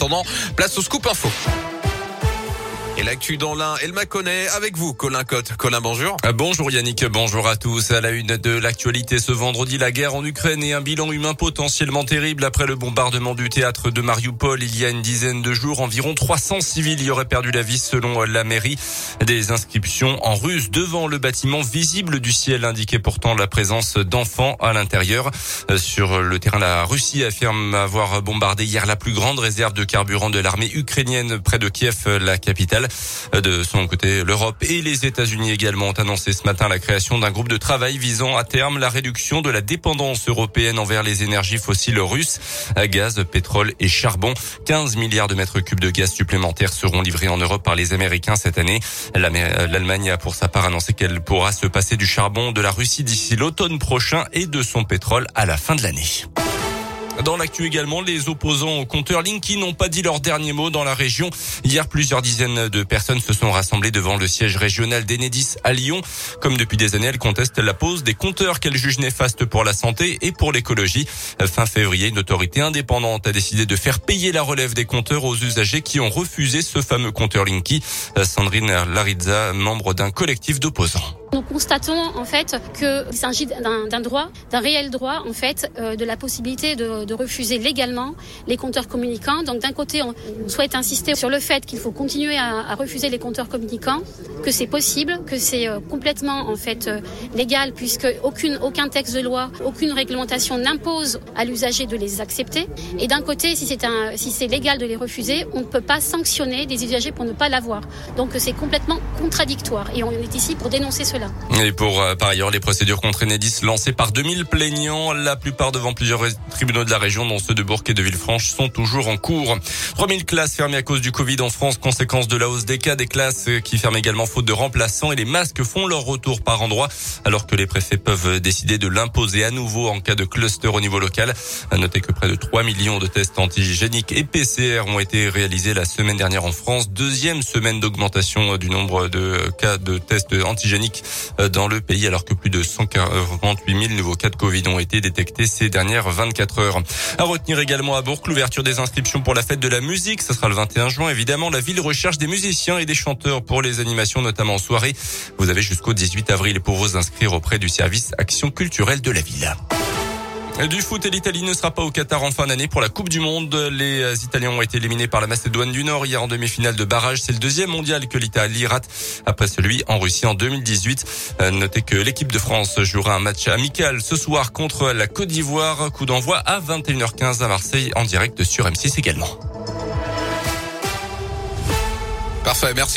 Attendant, place au scoop info. Et l'actu dans l'un, elle m'a connaît avec vous, Colin Cotte. Colin, bonjour. Euh, bonjour Yannick, bonjour à tous. À la une de l'actualité ce vendredi, la guerre en Ukraine et un bilan humain potentiellement terrible après le bombardement du théâtre de Mariupol il y a une dizaine de jours. Environ 300 civils y auraient perdu la vie selon la mairie. Des inscriptions en russe devant le bâtiment visible du ciel indiquait pourtant la présence d'enfants à l'intérieur. Euh, sur le terrain, la Russie affirme avoir bombardé hier la plus grande réserve de carburant de l'armée ukrainienne près de Kiev, la capitale. De son côté, l'Europe et les États-Unis également ont annoncé ce matin la création d'un groupe de travail visant à terme la réduction de la dépendance européenne envers les énergies fossiles russes, gaz, pétrole et charbon. 15 milliards de mètres cubes de gaz supplémentaires seront livrés en Europe par les Américains cette année. L'Allemagne a pour sa part annoncé qu'elle pourra se passer du charbon de la Russie d'ici l'automne prochain et de son pétrole à la fin de l'année. Dans l'actu également, les opposants au compteur Linky n'ont pas dit leur dernier mot dans la région. Hier, plusieurs dizaines de personnes se sont rassemblées devant le siège régional d'Enedis à Lyon. Comme depuis des années, elles contestent la pose des compteurs qu'elles jugent néfastes pour la santé et pour l'écologie. Fin février, une autorité indépendante a décidé de faire payer la relève des compteurs aux usagers qui ont refusé ce fameux compteur Linky. Sandrine Larizza, membre d'un collectif d'opposants. Nous constatons en fait qu'il s'agit d'un droit, d'un réel droit en fait, euh, de la possibilité de, refuser légalement les compteurs communicants. Donc d'un côté, on souhaite insister sur le fait qu'il faut continuer à, refuser les compteurs communicants, que c'est possible, que c'est euh, complètement en fait euh, légal puisque aucun texte de loi, aucune réglementation n'impose à l'usager de les accepter. Et d'un côté, si c'est si c'est légal de les refuser, on ne peut pas sanctionner des usagers pour ne pas l'avoir. Donc c'est complètement contradictoire et on est ici pour dénoncer cela. Et pour euh, par ailleurs les procédures contre Enedis lancées par 2000 plaignants, la plupart devant plusieurs tribunaux de la région, dont ceux de Bourg et de Villefranche, sont toujours en cours. 3000 classes fermées à cause du Covid en France, conséquence de la hausse des cas, des classes qui ferment également faute de remplaçants et les masques font leur retour par endroit, alors que les préfets peuvent décider de l'imposer à nouveau en cas de cluster au niveau local. À noter que près de 3 millions de tests antigéniques et PCR ont été réalisés la semaine dernière en France. Deuxième semaine d'augmentation du nombre de cas de tests antigéniques euh, dans le pays alors que plus de 148 000 nouveaux cas de Covid ont été détectés ces dernières 24 heures. À retenir également à Bourg l'ouverture des inscriptions pour la fête de la musique. Ce sera le 21 juin. Évidemment, la ville recherche des musiciens et des chanteurs pour les animations, notamment en soirée. Vous avez jusqu'au 18 avril pour vous inscrire auprès du service Action culturelle de la ville. Du foot et l'Italie ne sera pas au Qatar en fin d'année pour la Coupe du Monde. Les Italiens ont été éliminés par la Macédoine du Nord hier en demi-finale de barrage. C'est le deuxième mondial que l'Italie rate après celui en Russie en 2018. Euh, notez que l'équipe de France jouera un match amical ce soir contre la Côte d'Ivoire. Coup d'envoi à 21h15 à Marseille en direct sur M6 également. Parfait, merci.